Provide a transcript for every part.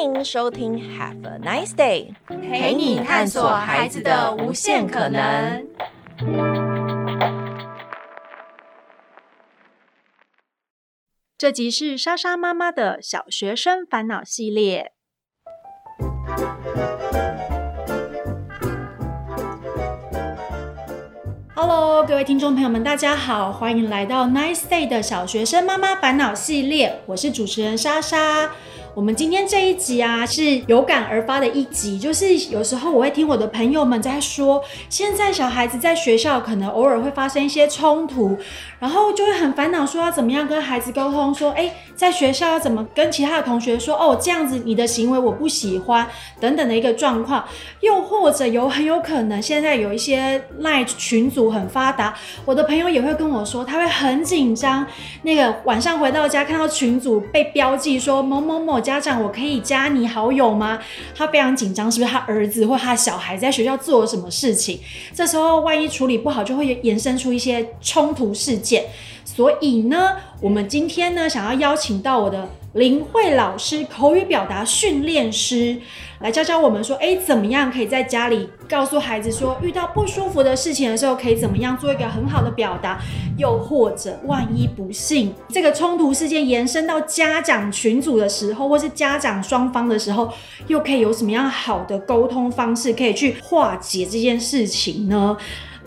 欢迎收听 Have a Nice Day，陪你探索孩子的无限可能。这集是莎莎妈妈的小学生烦恼系列。Hello，各位听众朋友们，大家好，欢迎来到 Nice Day 的小学生妈妈烦恼系列，我是主持人莎莎。我们今天这一集啊，是有感而发的一集。就是有时候我会听我的朋友们在说，现在小孩子在学校可能偶尔会发生一些冲突，然后就会很烦恼，说要怎么样跟孩子沟通，说，哎，在学校要怎么跟其他的同学说，哦，这样子你的行为我不喜欢，等等的一个状况。又或者有很有可能，现在有一些赖群组很发达，我的朋友也会跟我说，他会很紧张，那个晚上回到家看到群组被标记说某某某。家长，我可以加你好友吗？他非常紧张，是不是他儿子或他小孩在学校做了什么事情？这时候万一处理不好，就会延伸出一些冲突事件。所以呢，我们今天呢，想要邀请到我的林慧老师，口语表达训练师。来教教我们说，哎，怎么样可以在家里告诉孩子说，遇到不舒服的事情的时候，可以怎么样做一个很好的表达？又或者，万一不幸这个冲突事件延伸到家长群组的时候，或是家长双方的时候，又可以有什么样好的沟通方式，可以去化解这件事情呢？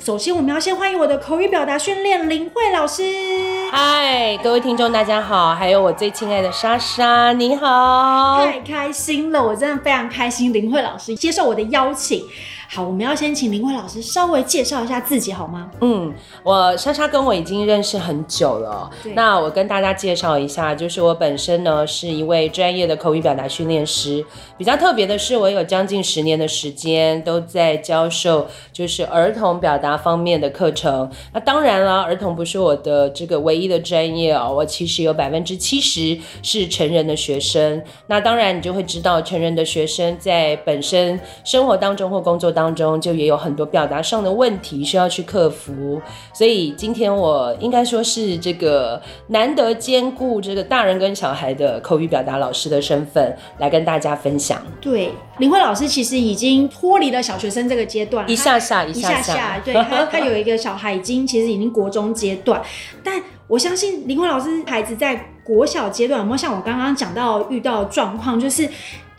首先，我们要先欢迎我的口语表达训练林慧老师。嗨，各位听众，大家好，还有我最亲爱的莎莎，你好。太开心了，我真的非常开心，林慧老师接受我的邀请。好，我们要先请林慧老师稍微介绍一下自己好吗？嗯，我莎莎跟我已经认识很久了。那我跟大家介绍一下，就是我本身呢是一位专业的口语表达训练师。比较特别的是，我有将近十年的时间都在教授就是儿童表达方面的课程。那当然了，儿童不是我的这个唯一的专业哦，我其实有百分之七十是成人的学生。那当然，你就会知道成人的学生在本身生活当中或工作当中。当中就也有很多表达上的问题需要去克服，所以今天我应该说是这个难得兼顾这个大人跟小孩的口语表达老师的身份来跟大家分享。对，林慧老师其实已经脱离了小学生这个阶段，一下下一下下，对，他他有一个小孩已经其实已经国中阶段，但我相信林慧老师孩子在国小阶段有没有像我刚刚讲到遇到状况，就是。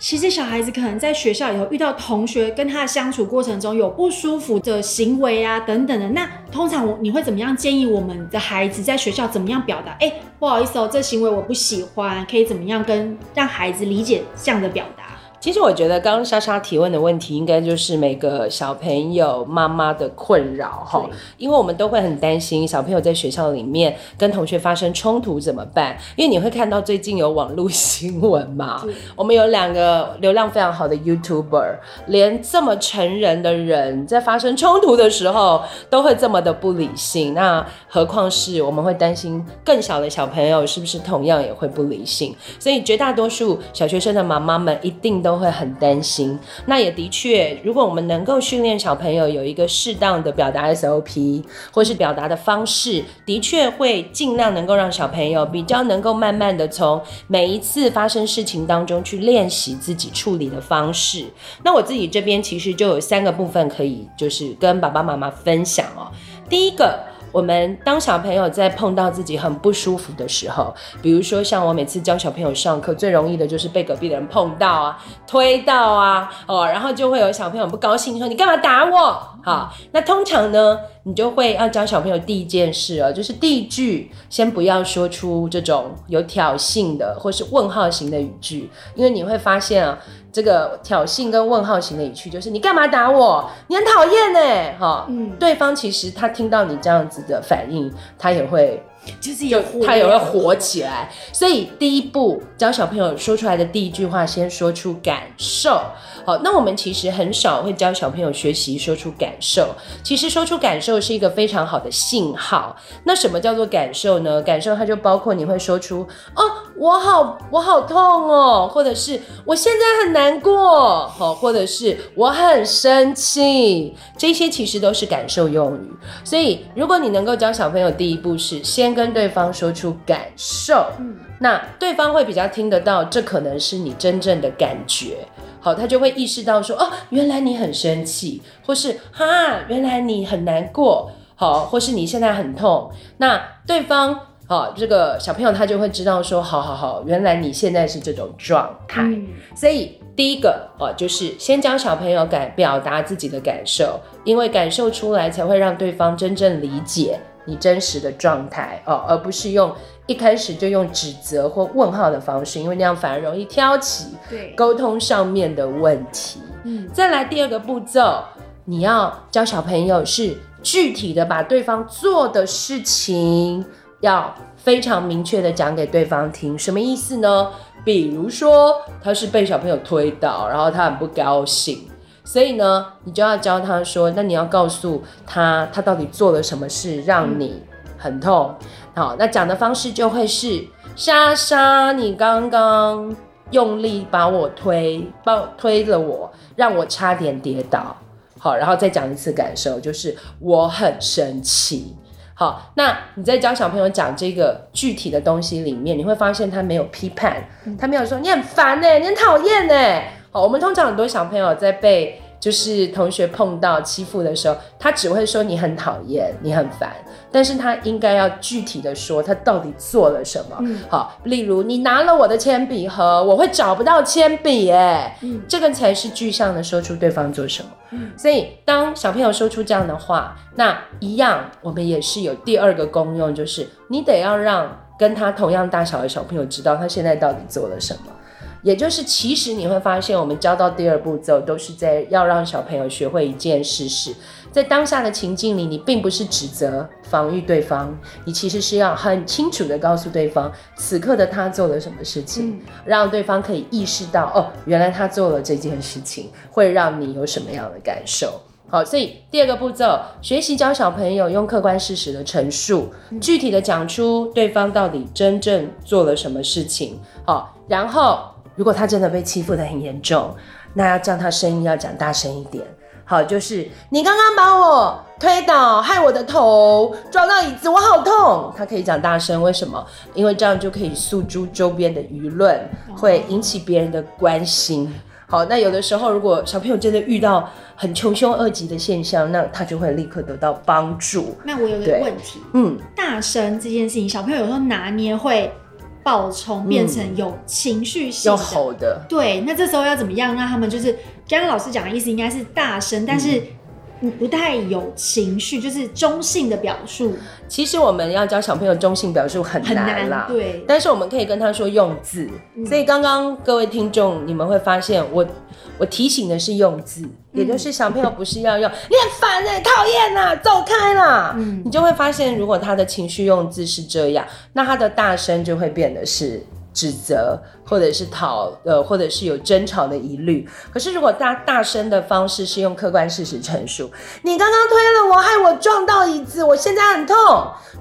其实小孩子可能在学校以后遇到同学跟他的相处过程中有不舒服的行为啊等等的，那通常我你会怎么样建议我们的孩子在学校怎么样表达？哎，不好意思哦，这行为我不喜欢，可以怎么样跟让孩子理解这样的表达？其实我觉得刚刚莎莎提问的问题，应该就是每个小朋友妈妈的困扰哈，因为我们都会很担心小朋友在学校里面跟同学发生冲突怎么办？因为你会看到最近有网络新闻嘛，我们有两个流量非常好的 YouTuber，连这么成人的人在发生冲突的时候都会这么的不理性，那何况是我们会担心更小的小朋友是不是同样也会不理性？所以绝大多数小学生的妈妈们一定都。都会很担心，那也的确，如果我们能够训练小朋友有一个适当的表达 SOP，或是表达的方式，的确会尽量能够让小朋友比较能够慢慢的从每一次发生事情当中去练习自己处理的方式。那我自己这边其实就有三个部分可以就是跟爸爸妈妈分享哦。第一个。我们当小朋友在碰到自己很不舒服的时候，比如说像我每次教小朋友上课，最容易的就是被隔壁的人碰到啊、推到啊，哦，然后就会有小朋友不高兴，说你干嘛打我？好，那通常呢，你就会要教小朋友第一件事哦，就是第一句先不要说出这种有挑衅的或是问号型的语句，因为你会发现啊。这个挑衅跟问号型的语句，就是你干嘛打我？你很讨厌呢，哈，嗯，对方其实他听到你这样子的反应，他也会。就是有他也会火起来，所以第一步教小朋友说出来的第一句话，先说出感受。好，那我们其实很少会教小朋友学习说出感受。其实说出感受是一个非常好的信号。那什么叫做感受呢？感受它就包括你会说出哦，我好我好痛哦，或者是我现在很难过，好，或者是我很生气，这些其实都是感受用语。所以如果你能够教小朋友第一步是先。先跟对方说出感受，嗯，那对方会比较听得到，这可能是你真正的感觉，好，他就会意识到说，哦，原来你很生气，或是哈，原来你很难过，好，或是你现在很痛，那对方，好，这个小朋友他就会知道说，好好好，原来你现在是这种状态，嗯，所以。第一个哦，就是先教小朋友感表达自己的感受，因为感受出来才会让对方真正理解你真实的状态哦，而不是用一开始就用指责或问号的方式，因为那样反而容易挑起对沟通上面的问题。嗯，再来第二个步骤，你要教小朋友是具体的把对方做的事情要非常明确的讲给对方听，什么意思呢？比如说，他是被小朋友推倒，然后他很不高兴，所以呢，你就要教他说，那你要告诉他，他到底做了什么事让你很痛。好，那讲的方式就会是：莎莎，你刚刚用力把我推，把推了我，让我差点跌倒。好，然后再讲一次感受，就是我很生气。好，那你在教小朋友讲这个具体的东西里面，你会发现他没有批判，他没有说你很烦呢，你很讨厌呢。好，我们通常很多小朋友在被就是同学碰到欺负的时候，他只会说你很讨厌，你很烦，但是他应该要具体的说他到底做了什么。嗯，好，例如你拿了我的铅笔盒，我会找不到铅笔，哎，嗯，这个才是具象的说出对方做什么。嗯，所以当小朋友说出这样的话，那一样我们也是有第二个功用，就是你得要让跟他同样大小的小朋友知道他现在到底做了什么。也就是，其实你会发现，我们教到第二步骤，都是在要让小朋友学会一件事：是在当下的情境里，你并不是指责、防御对方，你其实是要很清楚的告诉对方，此刻的他做了什么事情，让对方可以意识到，哦，原来他做了这件事情，会让你有什么样的感受。好，所以第二个步骤，学习教小朋友用客观事实的陈述，具体的讲出对方到底真正做了什么事情。好，然后。如果他真的被欺负的很严重，那要叫他声音要讲大声一点。好，就是你刚刚把我推倒，害我的头撞到椅子，我好痛。他可以讲大声，为什么？因为这样就可以诉诸周边的舆论，会引起别人的关心。好，那有的时候如果小朋友真的遇到很穷凶恶极的现象，那他就会立刻得到帮助。那我有个问题，嗯，大声这件事情，小朋友有时候拿捏会。暴冲变成有情绪性的，对，那这时候要怎么样？让他们就是刚刚老师讲的意思应该是大声，但是不太有情绪，就是中性的表述。其实我们要教小朋友中性表述很难啦，对。但是我们可以跟他说用字，嗯、所以刚刚各位听众你们会发现我。我提醒的是用字，也就是小朋友不是要用、嗯、你很烦哎，讨厌呐，走开啦。嗯，你就会发现，如果他的情绪用字是这样，那他的大声就会变得是指责，或者是讨呃，或者是有争吵的疑虑。可是如果大大声的方式是用客观事实陈述，你刚刚推了我，害我撞到椅子，我现在很痛，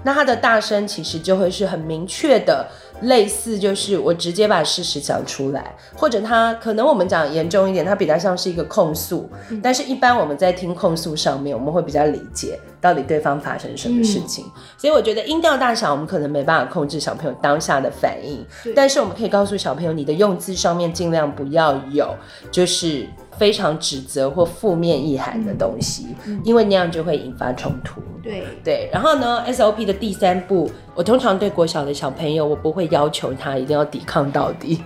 那他的大声其实就会是很明确的。类似就是我直接把事实讲出来，或者他可能我们讲严重一点，他比较像是一个控诉。嗯、但是，一般我们在听控诉上面，我们会比较理解到底对方发生什么事情。嗯、所以，我觉得音调大小我们可能没办法控制小朋友当下的反应，但是我们可以告诉小朋友，你的用字上面尽量不要有就是非常指责或负面意涵的东西，嗯、因为那样就会引发冲突。对对，然后呢，SOP 的第三步，我通常对国小的小朋友，我不会要求他一定要抵抗到底，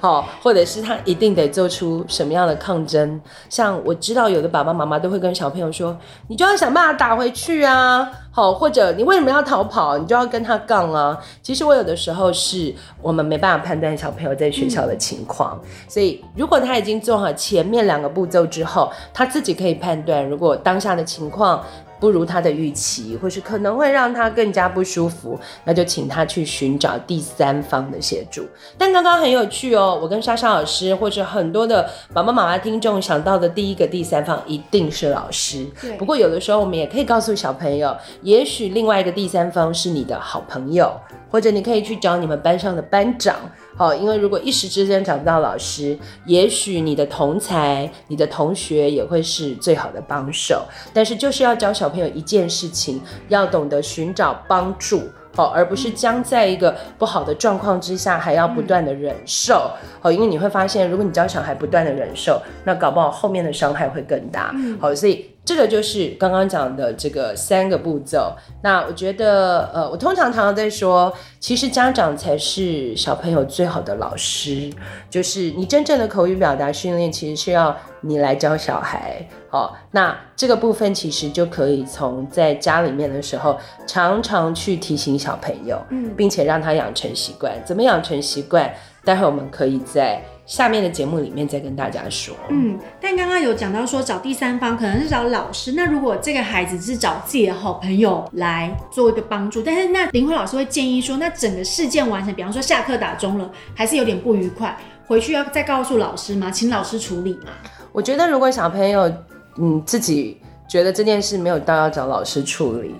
好，或者是他一定得做出什么样的抗争。像我知道有的爸爸妈妈都会跟小朋友说，你就要想办法打回去啊，好，或者你为什么要逃跑，你就要跟他杠啊。其实我有的时候是我们没办法判断小朋友在学校的情况，嗯、所以如果他已经做好前面两个步骤之后，他自己可以判断，如果当下的情况。不如他的预期，或是可能会让他更加不舒服，那就请他去寻找第三方的协助。但刚刚很有趣哦，我跟莎莎老师，或者很多的爸爸妈妈听众想到的第一个第三方一定是老师。对。不过有的时候我们也可以告诉小朋友，也许另外一个第三方是你的好朋友，或者你可以去找你们班上的班长。好，因为如果一时之间找不到老师，也许你的同才、你的同学也会是最好的帮手。但是就是要教小朋友一件事情，要懂得寻找帮助，哦，而不是将在一个不好的状况之下，还要不断的忍受。哦，因为你会发现，如果你教小孩不断的忍受，那搞不好后面的伤害会更大。好，所以。这个就是刚刚讲的这个三个步骤。那我觉得，呃，我通常常常在说，其实家长才是小朋友最好的老师。就是你真正的口语表达训练，其实是要你来教小孩。哦，那这个部分其实就可以从在家里面的时候，常常去提醒小朋友，嗯，并且让他养成习惯。怎么养成习惯？待会我们可以在下面的节目里面再跟大家说。嗯，但刚刚有讲到说找第三方可能是找老师，那如果这个孩子是找自己的好朋友来做一个帮助，但是那林慧老师会建议说，那整个事件完成，比方说下课打钟了，还是有点不愉快，回去要再告诉老师吗？请老师处理吗？我觉得如果小朋友嗯自己觉得这件事没有到要找老师处理。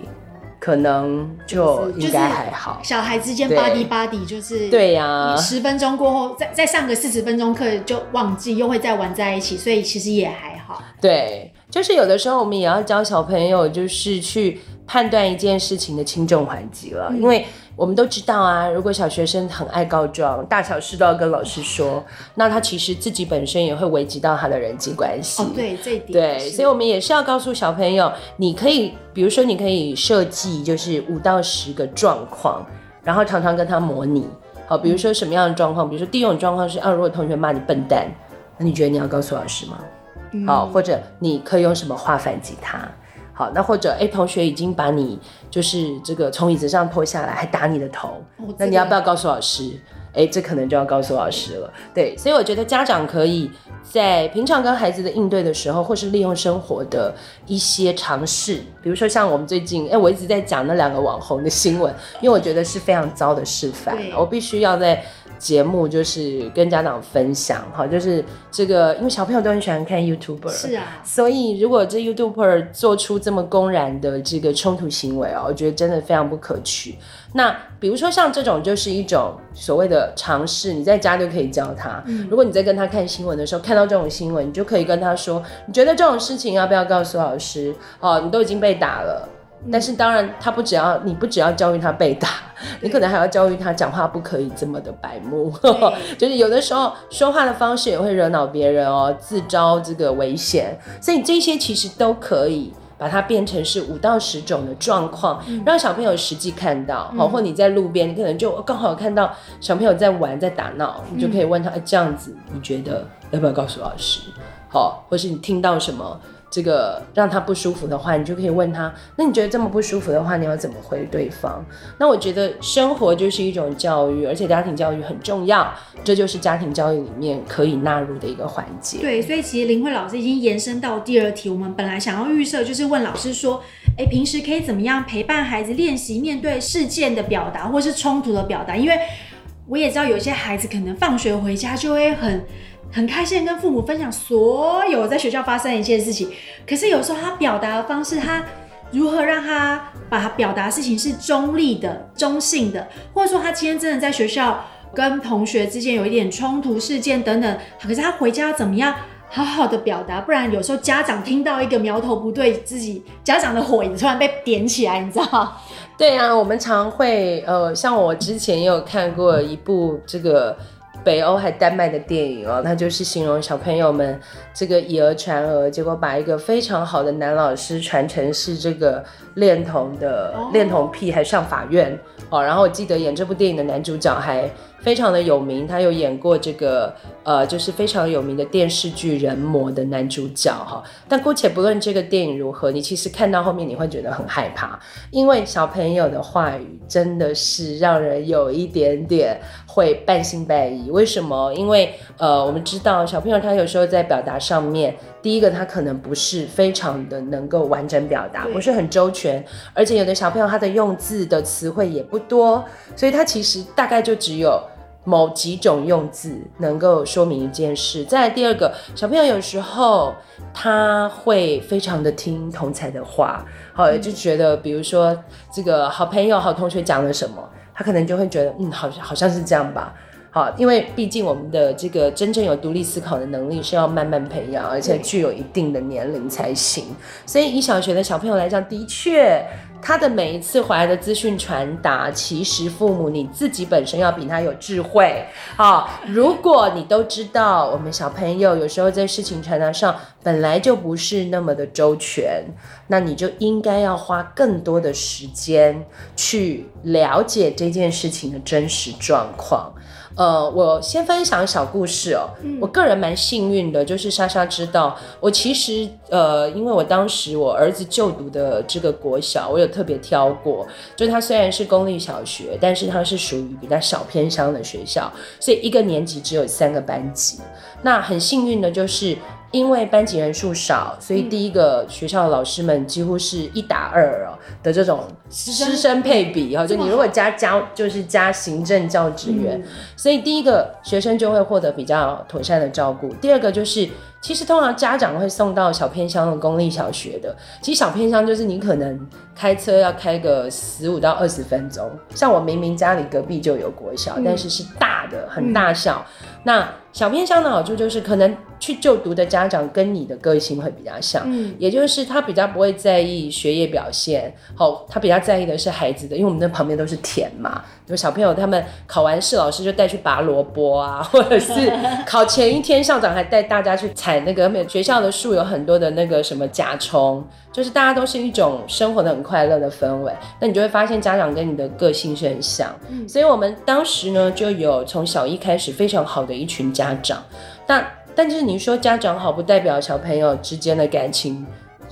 可能就应该还好，小孩之间 buddy buddy 就是对呀，十分钟过后再再上个四十分钟课就忘记，又会再玩在一起，所以其实也还好。对，就是有的时候我们也要教小朋友，就是去判断一件事情的轻重缓急了，嗯、因为。我们都知道啊，如果小学生很爱告状，大小事都要跟老师说，那他其实自己本身也会危及到他的人际关系。哦，对，这一点。对，所以我们也是要告诉小朋友，你可以，比如说，你可以设计就是五到十个状况，然后常常跟他模拟。好，比如说什么样的状况？比如说第一种状况是啊，如果同学骂你笨蛋，那你觉得你要告诉老师吗？嗯。好，或者你可以用什么话反击他？好，那或者哎、欸，同学已经把你就是这个从椅子上拖下来，还打你的头，哦、那你要不要告诉老师？哎、欸，这可能就要告诉老师了。对，所以我觉得家长可以在平常跟孩子的应对的时候，或是利用生活的一些尝试，比如说像我们最近，哎、欸，我一直在讲那两个网红的新闻，因为我觉得是非常糟的示范，我必须要在。节目就是跟家长分享哈，就是这个，因为小朋友都很喜欢看 YouTuber，是啊，所以如果这 YouTuber 做出这么公然的这个冲突行为哦，我觉得真的非常不可取。那比如说像这种就是一种所谓的尝试，你在家就可以教他。嗯，如果你在跟他看新闻的时候看到这种新闻，你就可以跟他说，你觉得这种事情要不要告诉老师？哦，你都已经被打了。但是当然，他不只要你不只要教育他被打，你可能还要教育他讲话不可以这么的白目，就是有的时候说话的方式也会惹恼别人哦，自招这个危险。所以这些其实都可以把它变成是五到十种的状况，让小朋友实际看到。好，或你在路边，你可能就刚好看到小朋友在玩在打闹，你就可以问他：哎，这样子你觉得要不要告诉老师？好，或是你听到什么？这个让他不舒服的话，你就可以问他。那你觉得这么不舒服的话，你要怎么回对方？那我觉得生活就是一种教育，而且家庭教育很重要，这就是家庭教育里面可以纳入的一个环节。对，所以其实林慧老师已经延伸到第二题。我们本来想要预设，就是问老师说，诶，平时可以怎么样陪伴孩子练习面对事件的表达，或是冲突的表达？因为我也知道有些孩子可能放学回家就会很。很开心跟父母分享所有在学校发生的一件事情，可是有时候他表达的方式，他如何让他把他表达事情是中立的、中性的，或者说他今天真的在学校跟同学之间有一点冲突事件等等，可是他回家要怎么样好好的表达？不然有时候家长听到一个苗头不对，自己家长的火也突然被点起来，你知道吗？对啊，我们常会呃，像我之前也有看过一部这个。北欧还丹麦的电影哦，他就是形容小朋友们这个以讹传讹，结果把一个非常好的男老师传成是这个恋童的恋童癖，还上法院哦。然后我记得演这部电影的男主角还非常的有名，他有演过这个呃，就是非常有名的电视剧《人魔》的男主角哈。但姑且不论这个电影如何，你其实看到后面你会觉得很害怕，因为小朋友的话语真的是让人有一点点会半信半疑。为什么？因为呃，我们知道小朋友他有时候在表达上面，第一个他可能不是非常的能够完整表达，不是很周全，而且有的小朋友他的用字的词汇也不多，所以他其实大概就只有。某几种用字能够说明一件事。再来第二个，小朋友有时候他会非常的听同侪的话，好，就觉得比如说这个好朋友、好同学讲了什么，他可能就会觉得，嗯，好像好像是这样吧。好，因为毕竟我们的这个真正有独立思考的能力是要慢慢培养，而且具有一定的年龄才行。所以以小学的小朋友来讲，的确。他的每一次回来的资讯传达，其实父母你自己本身要比他有智慧。好，如果你都知道，我们小朋友有时候在事情传达上本来就不是那么的周全，那你就应该要花更多的时间去了解这件事情的真实状况。呃，我先分享小故事哦。嗯、我个人蛮幸运的，就是莎莎知道我其实呃，因为我当时我儿子就读的这个国小，我有特别挑过，就是他虽然是公立小学，但是他是属于比较小偏乡的学校，所以一个年级只有三个班级。那很幸运的就是。因为班级人数少，所以第一个学校的老师们几乎是一打二哦的这种师生配比哈，就你如果加教就是加行政教职员，嗯、所以第一个学生就会获得比较妥善的照顾。第二个就是，其实通常家长会送到小偏乡的公立小学的，其实小偏乡就是你可能开车要开个十五到二十分钟。像我明明家里隔壁就有国小，嗯、但是是大的很大校，嗯、那。小偏乡的好处就是，可能去就读的家长跟你的个性会比较像，嗯，也就是他比较不会在意学业表现，好，他比较在意的是孩子的，因为我们那旁边都是田嘛，就小朋友他们考完试，老师就带去拔萝卜啊，或者是考前一天，校长还带大家去采那个学校的树，有很多的那个什么甲虫，就是大家都是一种生活的很快乐的氛围，那你就会发现家长跟你的个性是很像，嗯，所以我们当时呢就有从小一开始非常好的一群家。家长，但但是你说家长好，不代表小朋友之间的感情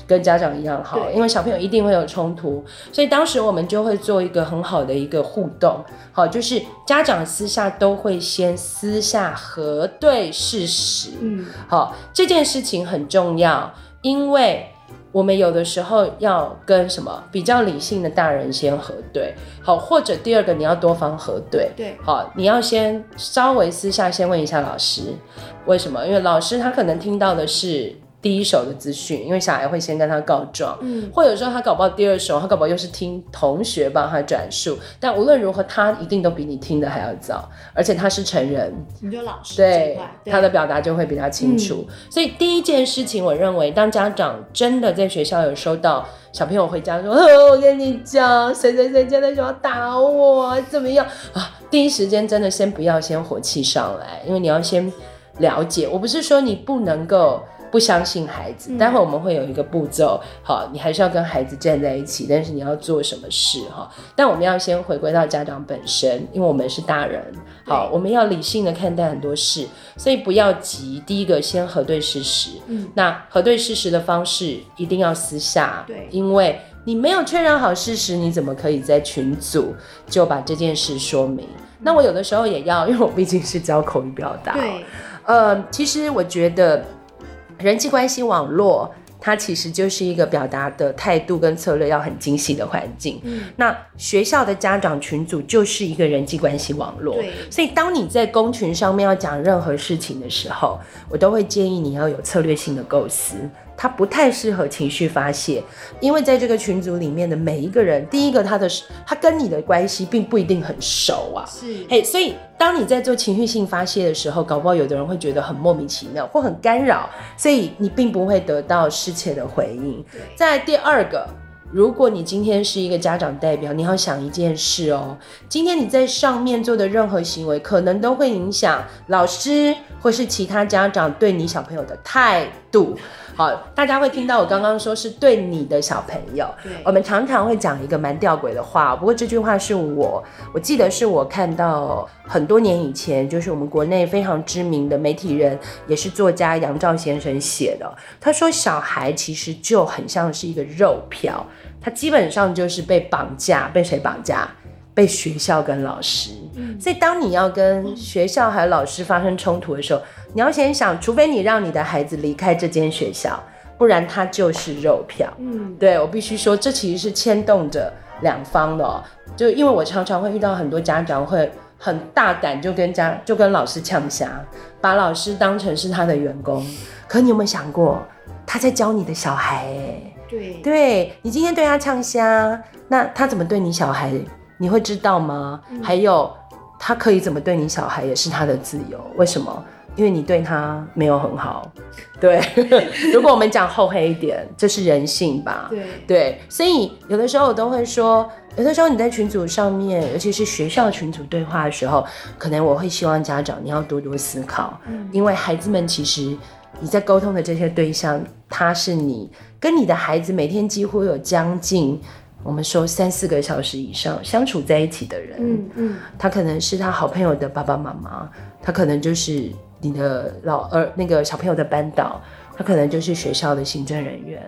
跟家长一样好，因为小朋友一定会有冲突，所以当时我们就会做一个很好的一个互动，好，就是家长私下都会先私下核对事实，嗯，好，这件事情很重要，因为。我们有的时候要跟什么比较理性的大人先核对，好，或者第二个你要多方核对，对，好，你要先稍微私下先问一下老师，为什么？因为老师他可能听到的是。第一手的资讯，因为小孩会先跟他告状，嗯，或者说他搞不好第二手，他搞不好又是听同学帮他转述，但无论如何，他一定都比你听的还要早，而且他是成人，你就老师对，对他的表达就会比较清楚。嗯、所以第一件事情，我认为当家长真的在学校有收到小朋友回家说，哦，我跟你讲，谁谁谁今天说要打我，怎么样啊？第一时间真的先不要先火气上来，因为你要先了解，我不是说你不能够。不相信孩子，待会我们会有一个步骤，好，你还是要跟孩子站在一起，但是你要做什么事哈？但我们要先回归到家长本身，因为我们是大人，好，我们要理性的看待很多事，所以不要急。第一个先核对事实，嗯，那核对事实的方式一定要私下，对，因为你没有确认好事实，你怎么可以在群组就把这件事说明？嗯、那我有的时候也要，因为我毕竟是教口语表达，对，呃，其实我觉得。人际关系网络，它其实就是一个表达的态度跟策略要很精细的环境。嗯，那学校的家长群组就是一个人际关系网络。对，所以当你在公群上面要讲任何事情的时候，我都会建议你要有策略性的构思。他不太适合情绪发泄，因为在这个群组里面的每一个人，第一个他的他跟你的关系并不一定很熟啊，是，嘿，hey, 所以当你在做情绪性发泄的时候，搞不好有的人会觉得很莫名其妙或很干扰，所以你并不会得到适切的回应。对。再第二个，如果你今天是一个家长代表，你要想一件事哦，今天你在上面做的任何行为，可能都会影响老师或是其他家长对你小朋友的态度。好，大家会听到我刚刚说是对你的小朋友。对，我们常常会讲一个蛮吊诡的话，不过这句话是我，我记得是我看到很多年以前，就是我们国内非常知名的媒体人，也是作家杨照先生写的。他说，小孩其实就很像是一个肉票，他基本上就是被绑架，被谁绑架？被学校跟老师。嗯，所以当你要跟学校还有老师发生冲突的时候，你要先想，除非你让你的孩子离开这间学校，不然他就是肉票。嗯，对，我必须说，这其实是牵动着两方的喔。就因为我常常会遇到很多家长会很大胆，就跟家就跟老师呛虾，把老师当成是他的员工。可你有没有想过，他在教你的小孩欸？对，对你今天对他呛虾，那他怎么对你小孩？你会知道吗？嗯，还有他可以怎么对你小孩，也是他的自由。为什么？因为你对他没有很好。对，如果我们讲厚黑一点，这是人性吧？对对，所以有的时候我都会说，有的时候你在群组上面，尤其是学校群组对话的时候，可能我会希望家长你要多多思考，嗯，因为孩子们其实你在沟通的这些对象，他是你跟你的孩子每天几乎有将近我们说三四个小时以上相处在一起的人，嗯嗯，他可能是他好朋友的爸爸妈妈，他可能就是。你的老二那个小朋友的班导，他可能就是学校的行政人员。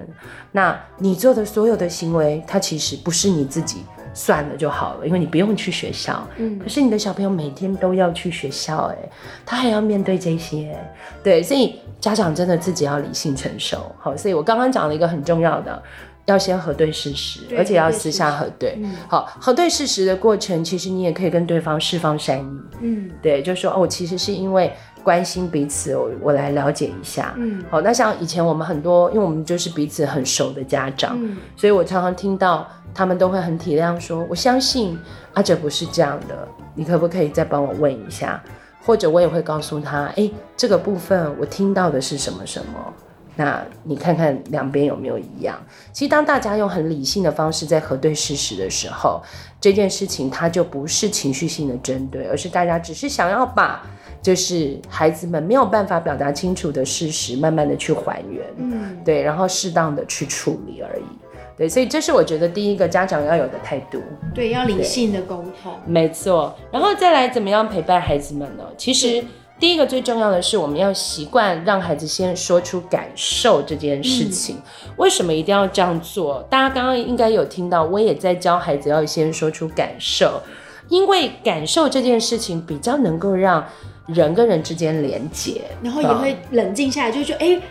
那你做的所有的行为，他其实不是你自己算了就好了，因为你不用去学校。嗯。可是你的小朋友每天都要去学校，哎，他还要面对这些，对，所以家长真的自己要理性承受。好，所以我刚刚讲了一个很重要的，要先核对事实，而且要私下核对。嗯。好，核对事实的过程，其实你也可以跟对方释放善意。嗯。对，就说哦，其实是因为。关心彼此，我我来了解一下。嗯，好，那像以前我们很多，因为我们就是彼此很熟的家长，嗯，所以我常常听到他们都会很体谅，说我相信阿哲不是这样的，你可不可以再帮我问一下？或者我也会告诉他，哎，这个部分我听到的是什么什么，那你看看两边有没有一样？其实当大家用很理性的方式在核对事实的时候，这件事情它就不是情绪性的针对，而是大家只是想要把。就是孩子们没有办法表达清楚的事实，慢慢的去还原，嗯，对，然后适当的去处理而已，对，所以这是我觉得第一个家长要有的态度，对，要理性的沟通，没错，然后再来怎么样陪伴孩子们呢？其实第一个最重要的是我们要习惯让孩子先说出感受这件事情。嗯，为什么一定要这样做？大家刚刚应该有听到，我也在教孩子要先说出感受，因为感受这件事情比较能够让。人跟人之间连接，然后也会冷静下来，就觉得哎、欸，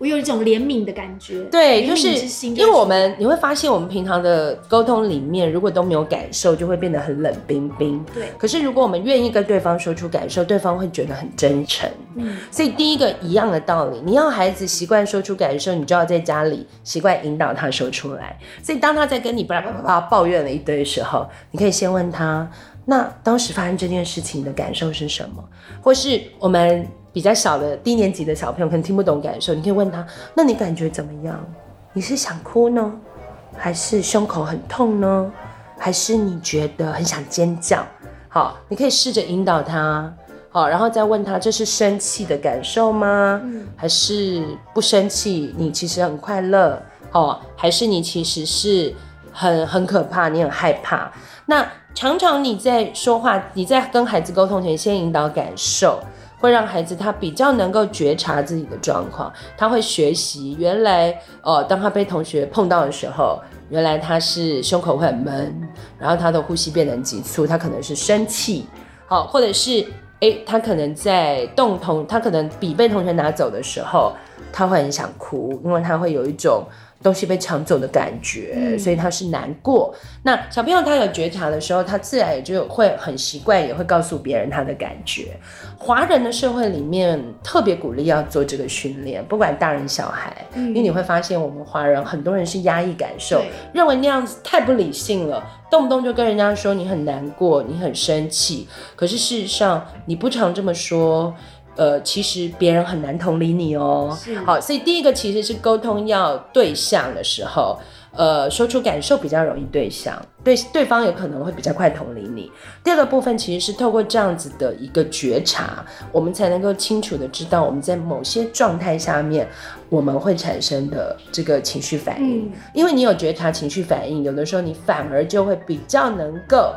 我有一种怜悯的感觉。对，就是因为我们你会发现，我们平常的沟通里面，如果都没有感受，就会变得很冷冰冰。对。可是如果我们愿意跟对方说出感受，对方会觉得很真诚。嗯。所以第一个一样的道理，你要孩子习惯说出感受，你就要在家里习惯引导他说出来。所以当他在跟你叭叭叭叭抱怨了一堆的时候，你可以先问他。那当时发生这件事情的感受是什么？或是我们比较小的低年级的小朋友可能听不懂感受，你可以问他：那你感觉怎么样？你是想哭呢，还是胸口很痛呢？还是你觉得很想尖叫？好，你可以试着引导他，好，然后再问他：这是生气的感受吗？嗯，还是不生气？你其实很快乐，好，还是你其实是很很可怕，你很害怕？那常常你在说话，你在跟孩子沟通前，先引导感受，会让孩子他比较能够觉察自己的状况，他会学习原来哦，当他被同学碰到的时候，原来他是胸口会很闷，然后他的呼吸变得很急促，他可能是生气，好，或者是诶，他可能在动同，他可能笔被同学拿走的时候，他会很想哭，因为他会有一种。东西被抢走的感觉，嗯，所以他是难过。那小朋友他有觉察的时候，他自然也就会很习惯，也会告诉别人他的感觉。华人的社会里面特别鼓励要做这个训练，不管大人小孩，嗯，因为你会发现我们华人很多人是压抑感受，认为那样子太不理性了，动不动就跟人家说你很难过，你很生气。可是事实上你不常这么说。呃，其实别人很难同理你哦。好，所以第一个其实是沟通要对象的时候，呃，说出感受比较容易对象，对对方有可能会比较快同理你。第二个部分其实是透过这样子的一个觉察，我们才能够清楚的知道我们在某些状态下面我们会产生的这个情绪反应。嗯。因为你有觉察情绪反应，有的时候你反而就会比较能够。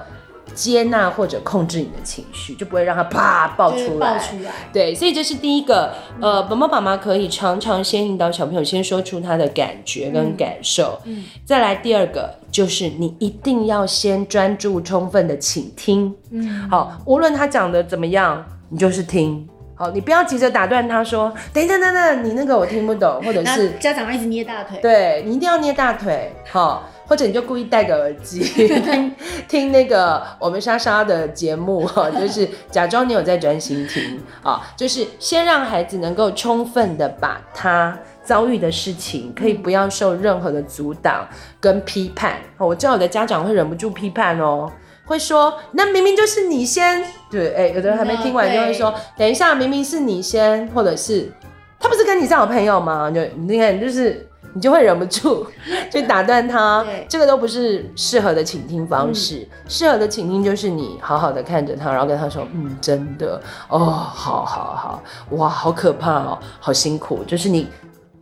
接纳或者控制你的情绪，就不会让它啪爆出来。爆出来。对，所以这是第一个。呃，爸爸妈妈可以常常先引导小朋友先说出他的感觉跟感受。嗯。再来第二个，就是你一定要先专注、充分的倾听。嗯。好，无论他讲的怎么样，你就是听。好，你不要急着打断他说：“等等等等，你那个我听不懂。”或者是家长一直捏大腿。对，你一定要捏大腿。好。或者你就故意戴个耳机 听听那个我们莎莎的节目哈，就是假装你有在专心听啊，就是先让孩子能够充分的把他遭遇的事情，可以不要受任何的阻挡跟批判。我知道有的家长会忍不住批判哦，会说，那明明就是你先，对，哎、欸，有的人还没听完就会说，嗯、等一下，明明是你先，或者是他不是跟你是好朋友吗？就你看，就是你就会忍不住 就打断他，这个都不是适合的倾听方式。适、嗯、合的倾听就是你好好的看着他，然后跟他说，嗯，真的，哦，好好好，哇，好可怕哦，好辛苦，就是你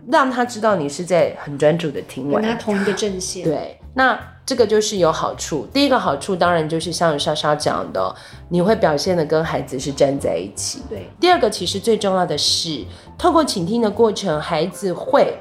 让他知道你是在很专注的听完，跟他同一个阵线，对，那。这个就是有好处。第一个好处当然就是像莎莎讲的，你会表现的跟孩子是站在一起。对。第二个其实最重要的是，透过倾听的过程，孩子会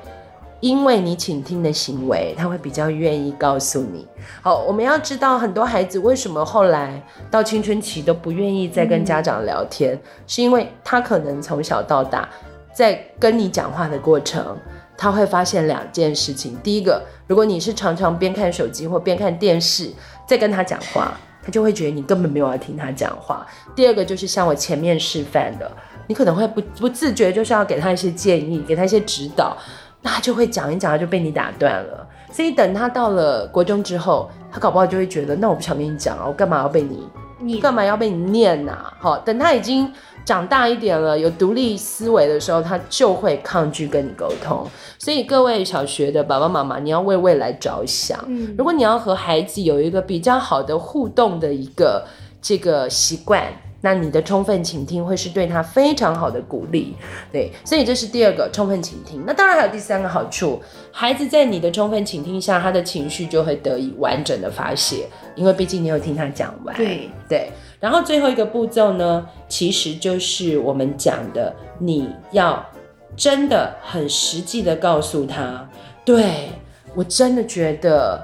因为你倾听的行为，他会比较愿意告诉你。好，我们要知道很多孩子为什么后来到青春期都不愿意再跟家长聊天，是因为他可能从小到大在跟你讲话的过程。他会发现两件事情。第一个，如果你是常常边看手机或边看电视在跟他讲话，他就会觉得你根本没有要听他讲话。第二个就是像我前面示范的，你可能会不不自觉就是要给他一些建议，给他一些指导，那他就会讲一讲，他就被你打断了。所以等他到了国中之后，他搞不好就会觉得，那我不想跟你讲啊，我干嘛要被你，你干嘛要被你念呐？好，等他已经。长大一点了，有独立思维的时候，他就会抗拒跟你沟通。所以各位小学的爸爸妈妈，你要为未来着想。嗯，如果你要和孩子有一个比较好的互动的一个这个习惯，那你的充分倾听会是对他非常好的鼓励。对，所以这是第二个充分倾听。那当然还有第三个好处，孩子在你的充分倾听下，他的情绪就会得以完整的发泄，因为毕竟你有听他讲完。对对。然后最后一个步骤呢，其实就是我们讲的，你要真的很实际的告诉他，对，我真的觉得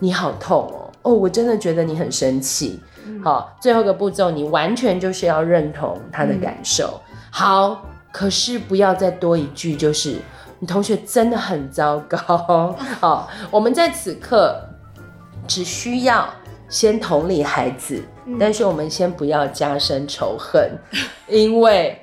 你好痛哦，哦，我真的觉得你很生气。嗯、好，最后一个步骤，你完全就是要认同他的感受。嗯、好，可是不要再多一句，就是你同学真的很糟糕。好，我们在此刻只需要先同理孩子。但是我们先不要加深仇恨，因为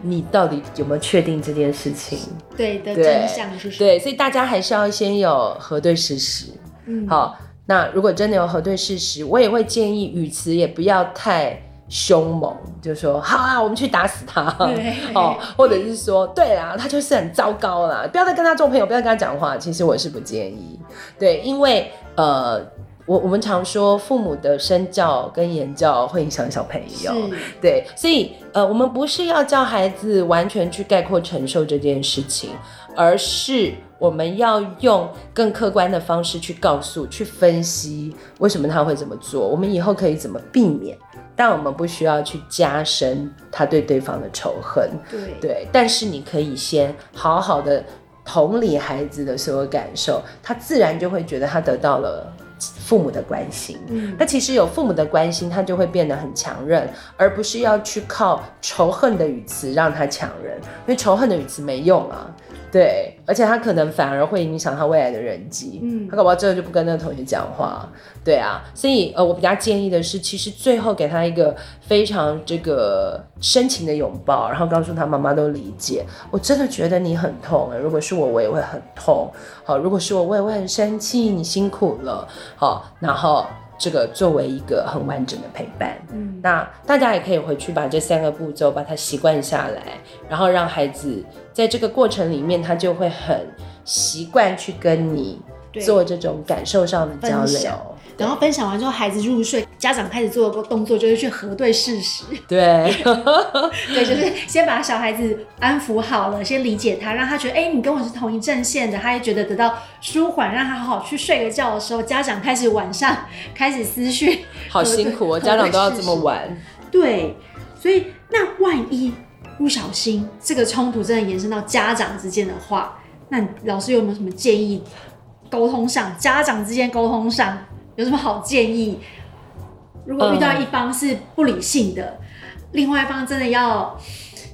你到底有没有确定这件事情？对的真相是什么？对，所以大家还是要先有核对事实。嗯，好，那如果真的有核对事实，我也会建议语词也不要太凶猛，就说好啊，我们去打死他。哦，或者是说，对啦，他就是很糟糕啦，不要再跟他做朋友，不要跟他讲话。其实我是不建议，对，因为呃。我我们常说，父母的身教跟言教会影响小朋友，对，所以呃，我们不是要教孩子完全去概括承受这件事情，而是我们要用更客观的方式去告诉、去分析为什么他会这么做，我们以后可以怎么避免，但我们不需要去加深他对对方的仇恨，对对，但是你可以先好好的同理孩子的所有感受，他自然就会觉得他得到了。父母的关心，嗯，那其实有父母的关心，他就会变得很强韧，而不是要去靠仇恨的语词让他强韧，因为仇恨的语词没用啊。对，而且他可能反而会影响他未来的人际，嗯，他搞不好之后就不跟那个同学讲话，对啊，所以呃，我比较建议的是，其实最后给他一个非常这个深情的拥抱，然后告诉他妈妈都理解，我真的觉得你很痛，如果是我，我也会很痛，好，如果是我，我也会很生气，你辛苦了，好，然后。这个作为一个很完整的陪伴，嗯，那大家也可以回去把这三个步骤把它习惯下来，然后让孩子在这个过程里面，他就会很习惯去跟你做这种感受上的交流。然后分享完之后，孩子入睡，家长开始做的动作就是去核对事实。对，对，就是先把小孩子安抚好了，先理解他，让他觉得，哎，你跟我是同一阵线的，他也觉得得到舒缓，让他好好去睡个觉的时候，家长开始晚上开始思绪。好辛苦哦，家长都要这么晚。对，所以那万一不小心这个冲突真的延伸到家长之间的话，那老师有没有什么建议？沟通上，家长之间沟通上。有什么好建议？如果遇到一方是不理性的，嗯、另外一方真的要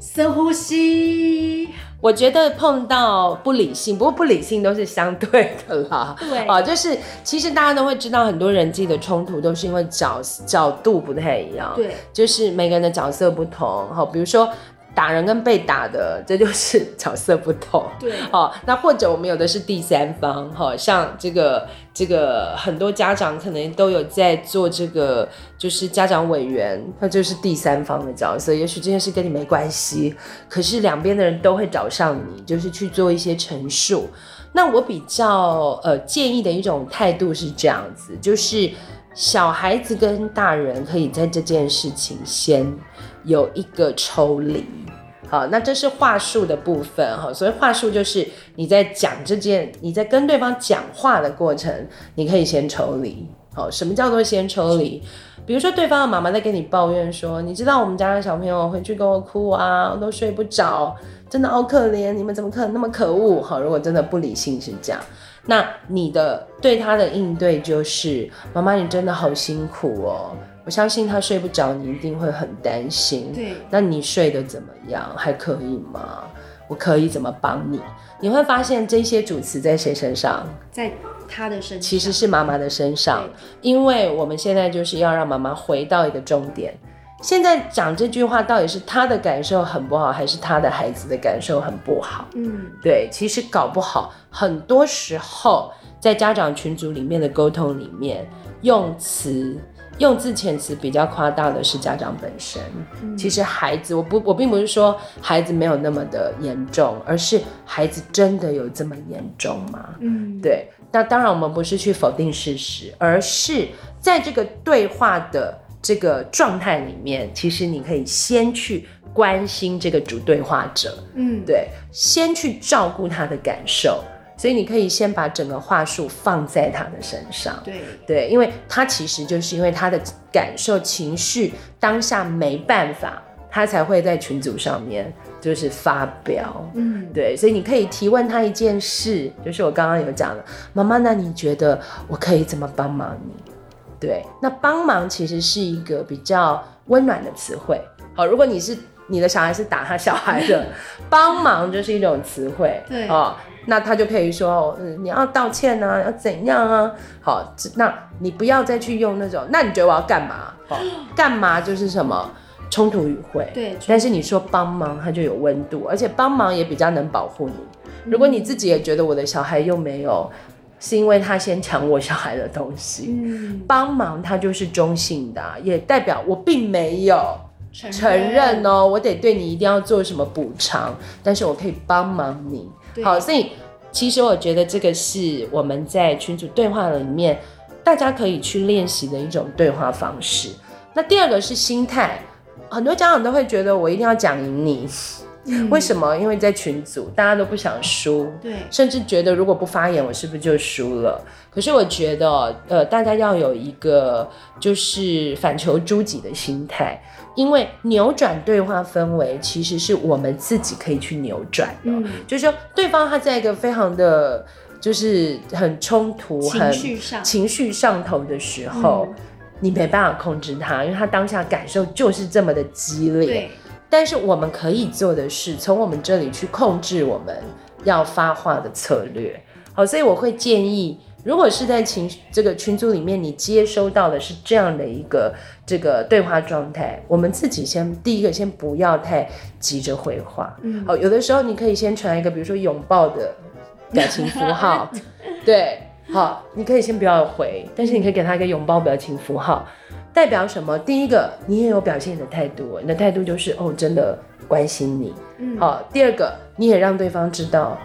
深呼吸。我觉得碰到不理性，不过不理性都是相对的啦。对啊，就是其实大家都会知道，很多人际的冲突都是因为角角度不太一样。对，就是每个人的角色不同。好，比如说。打人跟被打的，这就是角色不同。对，哦，那或者我们有的是第三方，哈、哦，像这个这个很多家长可能都有在做这个，就是家长委员，他就是第三方的角色。也许这件事跟你没关系，可是两边的人都会找上你，就是去做一些陈述。那我比较呃建议的一种态度是这样子，就是小孩子跟大人可以在这件事情先有一个抽离。好，那这是话术的部分哈。所以话术，就是你在讲这件，你在跟对方讲话的过程，你可以先抽离。好，什么叫做先抽离？比如说，对方的妈妈在跟你抱怨说，你知道我们家的小朋友回去跟我哭啊，都睡不着，真的好可怜，你们怎么可能那么可恶？好，如果真的不理性是这样，那你的对他的应对就是，妈妈你真的好辛苦哦。我相信他睡不着，你一定会很担心。对，那你睡得怎么样？还可以吗？我可以怎么帮你？你会发现这些主词在谁身上？在他的身上，其实是妈妈的身上。因为我们现在就是要让妈妈回到一个重点。现在讲这句话到底是他的感受很不好，还是他的孩子的感受很不好？嗯，对，其实搞不好，很多时候在家长群组里面的沟通里面，用词。用字遣词比较夸大的是家长本身，嗯、其实孩子，我不，我并不是说孩子没有那么的严重，而是孩子真的有这么严重吗？嗯，对。那当然，我们不是去否定事实，而是在这个对话的这个状态里面，其实你可以先去关心这个主对话者，嗯，对，先去照顾他的感受。所以你可以先把整个话术放在他的身上，对对，因为他其实就是因为他的感受、情绪当下没办法，他才会在群组上面就是发飙，嗯，对，所以你可以提问他一件事，就是我刚刚有讲的，妈妈，那你觉得我可以怎么帮忙你？对，那帮忙其实是一个比较温暖的词汇。好，如果你是你的小孩是打他小孩的，帮忙就是一种词汇，对，哦。那他就可以说，嗯，你要道歉啊，要怎样啊？好，那你不要再去用那种，那你觉得我要干嘛？好，干嘛就是什么冲突语汇。对，但是你说帮忙，他就有温度，而且帮忙也比较能保护你。如果你自己也觉得我的小孩又没有，是因为他先抢我小孩的东西，嗯，帮忙他就是中性的，也代表我并没有承认。哦，我得对你一定要做什么补偿，但是我可以帮忙你。好，所以其实我觉得这个是我们在群组对话里面，大家可以去练习的一种对话方式。那第二个是心态，很多家长都会觉得我一定要讲赢你，嗯、为什么？因为在群组大家都不想输，对，甚至觉得如果不发言，我是不是就输了？可是我觉得，呃，大家要有一个就是反求诸己的心态。因为扭转对话氛围，其实是我们自己可以去扭转的。嗯，就是说，对方他在一个非常的，就是很冲突、很情绪上头的时候，嗯，你没办法控制他，因为他当下感受就是这么的激烈。对。但是我们可以做的是，从我们这里去控制我们要发话的策略。好，所以我会建议。如果是在群这个群组里面，你接收到的是这样的一个这个对话状态，我们自己先第一个先不要太急着回话。嗯，好，有的时候你可以先传一个，比如说拥抱的表情符号，对，好，你可以先不要回，但是你可以给他一个拥抱表情符号，代表什么？第一个，你也有表现你的态度，你的态度就是哦，真的关心你。嗯，好，第二个，你也让对方知道。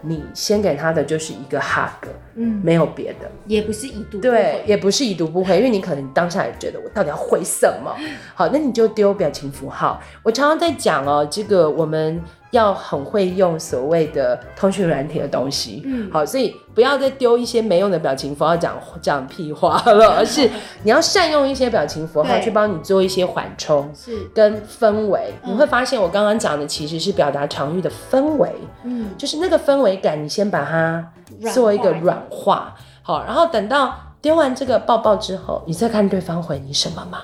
你先给他的就是一个 hug，嗯，没有别的，也不是已读，对，也不是已读不回，因为你可能当下也觉得我到底要回什么，好，那你就丢表情符号。我常常在讲哦，这个我们。要很会用所谓的通讯软体的东西，嗯，好，所以不要再丢一些没用的表情符号讲讲屁话了，而是你要善用一些表情符号去帮你做一些缓冲，是。跟氛围。你会发现我刚刚讲的其实是表达场域的氛围，嗯，就是那个氛围感，你先把它做一个软化，好，然后等到丢完这个抱抱之后，你再看对方回你什么嘛，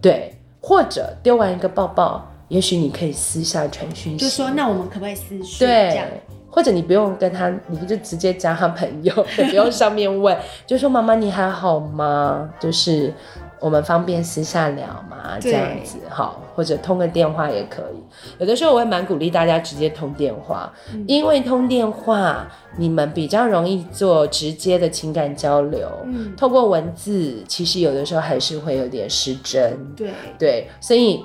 对，或者丢完一个抱抱。也许你可以私下传讯息，就说那我们可不可以私讯？对，或者你不用跟他，你就直接加他朋友，也不用上面问，就说妈妈你还好吗？就是我们方便私下聊嘛，这样子好，或者通个电话也可以。有的时候我会蛮鼓励大家直接通电话，嗯、因为通电话你们比较容易做直接的情感交流。嗯，透过文字，其实有的时候还是会有点失真。对对，所以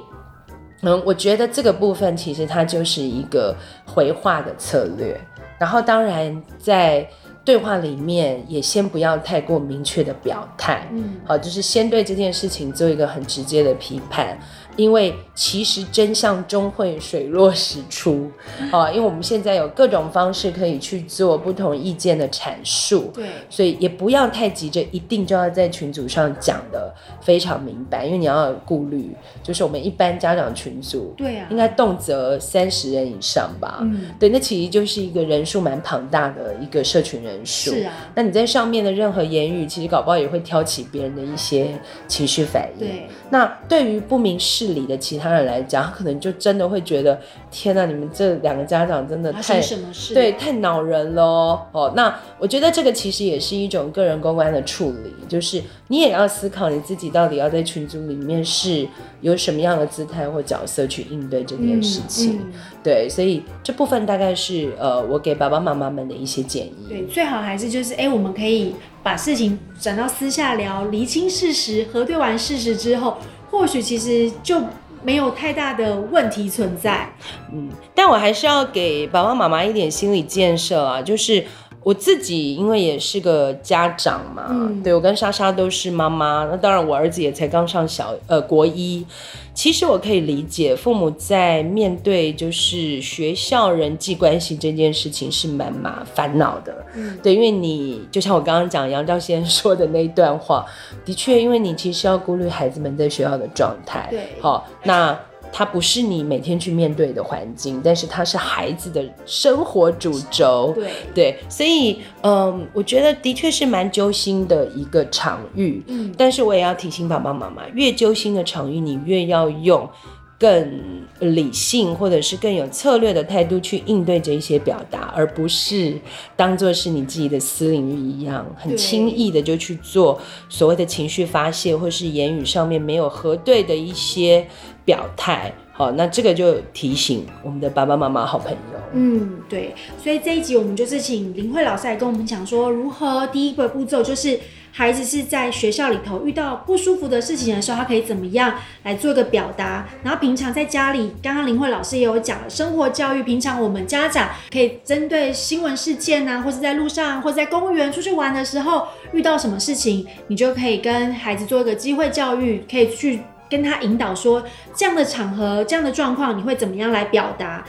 嗯，我觉得这个部分其实它就是一个回话的策略。然后当然在。对话里面也先不要太过明确的表态，嗯，好，就是先对这件事情做一个很直接的批判。因为其实真相终会水落石出，啊，因为我们现在有各种方式可以去做不同意见的阐述，对，所以也不要太急着一定就要在群组上讲的非常明白，因为你要有顾虑，就是我们一般家长群组，对啊，应该动辄三十人以上吧，嗯，对，那其实就是一个人数蛮庞大的一个社群人数，是啊，那你在上面的任何言语，其实搞不好也会挑起别人的一些情绪反应，对，那对于不明事理的其他人来讲，他可能就真的会觉得，天哪，你们这两个家长真的太什么事对，太恼人了哦。那我觉得这个其实也是一种个人公关的处理，就是你也要思考你自己到底要在群组里面是有什么样的姿态或角色去应对这件事情。嗯嗯、对，所以这部分大概是呃，我给爸爸妈妈们的一些建议。对，最好还是就是，哎、欸，我们可以把事情转到私下聊，厘清事实，核对完事实之后。或许其实就没有太大的问题存在，嗯，但我还是要给爸爸妈妈一点心理建设啊，就是。我自己因为也是个家长嘛，嗯、对，我跟莎莎都是妈妈，那当然我儿子也才刚上小呃国一。其实我可以理解父母在面对就是学校人际关系这件事情是蛮麻烦恼的，嗯，对，因为你就像我刚刚讲杨兆先生说的那一段话，的确，因为你其实要顾虑孩子们在学校的状态，对，好，那。它不是你每天去面对的环境，但是它是孩子的生活主轴。对对，所以嗯，我觉得的确是蛮揪心的一个场域。嗯，但是我也要提醒爸爸妈妈，越揪心的场域，你越要用更理性或者是更有策略的态度去应对这一些表达，而不是当做是你自己的私领域一样，很轻易的就去做所谓的情绪发泄，或是言语上面没有核对的一些。表态好，那这个就提醒我们的爸爸妈妈、好朋友。嗯，对，所以这一集我们就是请林慧老师来跟我们讲说，如何第一个步骤就是孩子是在学校里头遇到不舒服的事情的时候，他可以怎么样来做一个表达。然后平常在家里，刚刚林慧老师也有讲了生活教育，平常我们家长可以针对新闻事件啊，或是在路上，或者在公园出去玩的时候遇到什么事情，你就可以跟孩子做一个机会教育，可以去。跟他引导说，这样的场合、这样的状况，你会怎么样来表达？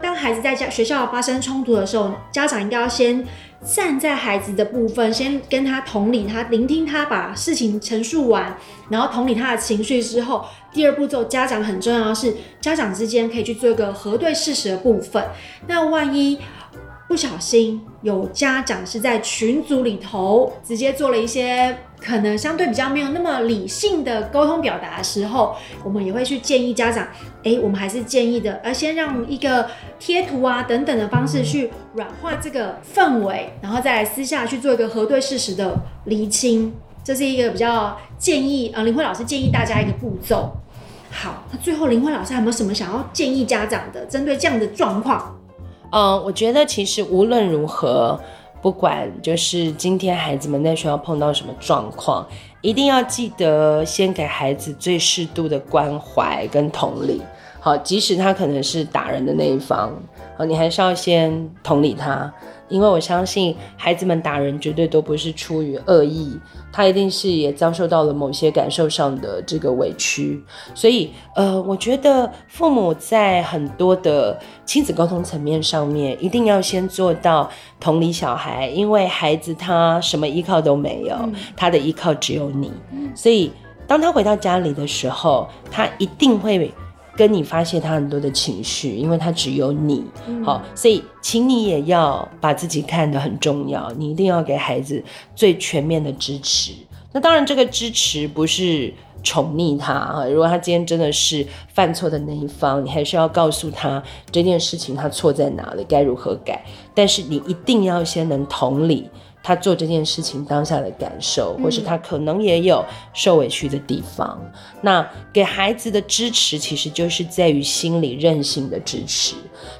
当孩子在家学校发生冲突的时候，家长应该要先站在孩子的部分，先跟他同理他，聆听他把事情陈述完，然后同理他的情绪之后，第二步骤，家长很重要的是，家长之间可以去做一个核对事实的部分。那万一不小心有家长是在群组里头直接做了一些。可能相对比较没有那么理性的沟通表达的时候，我们也会去建议家长，哎，我们还是建议的，而先让一个贴图啊等等的方式去软化这个氛围，然后再来私下去做一个核对事实的厘清，这是一个比较建议啊，林慧老师建议大家一个步骤。好，那最后林慧老师有没有什么想要建议家长的，针对这样的状况？嗯，我觉得其实无论如何。不管就是今天孩子们在学校碰到什么状况，一定要记得先给孩子最适度的关怀跟同理。好，即使他可能是打人的那一方，好，你还是要先同理他。因为我相信孩子们打人绝对都不是出于恶意，他一定是也遭受到了某些感受上的这个委屈，所以呃，我觉得父母在很多的亲子沟通层面上面，一定要先做到同理小孩，因为孩子他什么依靠都没有，他的依靠只有你，所以当他回到家里的时候，他一定会。跟你发泄他很多的情绪，因为他只有你，好，所以请你也要把自己看得很重要，你一定要给孩子最全面的支持。那当然，这个支持不是宠溺他啊，如果他今天真的是犯错的那一方，你还是要告诉他这件事情他错在哪里，该如何改。但是你一定要先能同理他做这件事情当下的感受，或是他可能也有受委屈的地方。嗯、那给孩子的支持，其实就是在于心理韧性的支持。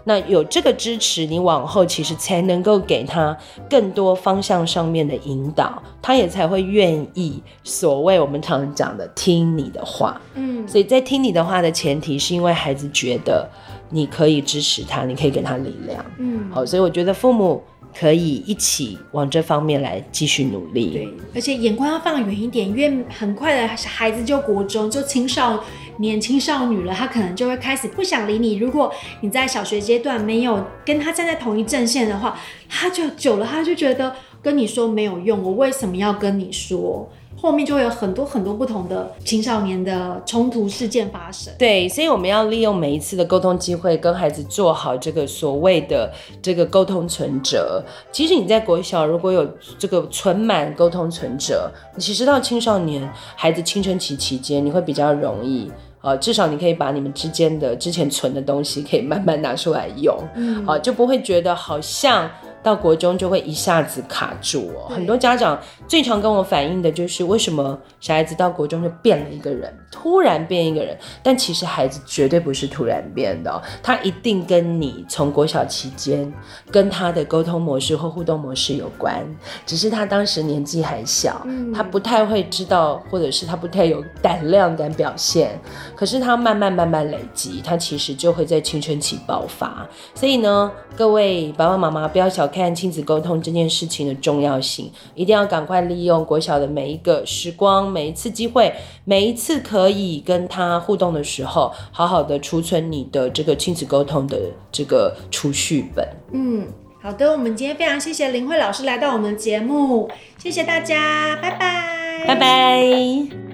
那有这个支持，你往后其实才能够给他更多方向上面的引导，他也才会愿意所谓我们常讲的听你的话。嗯，所以在听你的话的前提，是因为孩子觉得你可以支持他，你可以给他力量。嗯，好，所以我觉得父母。可以一起往这方面来继续努力。对，而且眼光要放远一点，因为很快的孩子就国中就青少年、青少女了，他可能就会开始不想理你。如果你在小学阶段没有跟他站在同一阵线的话，他就久了，他就觉得跟你说没有用，我为什么要跟你说？后面就会有很多很多不同的青少年的冲突事件发生。对，所以我们要利用每一次的沟通机会，跟孩子做好这个所谓的这个沟通存折。其实你在国小如果有这个存满沟通存折，你其实到青少年孩子青春期期间，你会比较容易。呃，至少你可以把你们之间的之前存的东西，可以慢慢拿出来用。嗯，好，就不会觉得好像。到国中就会一下子卡住哦，很多家长最常跟我反映的就是为什么小孩子到国中就变了一个人，突然变一个人，但其实孩子绝对不是突然变的哦，他一定跟你从国小期间跟他的沟通模式或互动模式有关，只是他当时年纪还小，他不太会知道，或者是他不太有胆量敢表现，可是他慢慢慢慢累积，他其实就会在青春期爆发，所以呢，各位爸爸妈妈不要小看亲子沟通这件事情的重要性，一定要赶快利用国小的每一个时光，每一次机会，每一次可以跟他互动的时候，好好的储存你的这个亲子沟通的这个储蓄本。嗯，好的，我们今天非常谢谢林慧老师来到我们的节目，谢谢大家，拜拜，拜拜。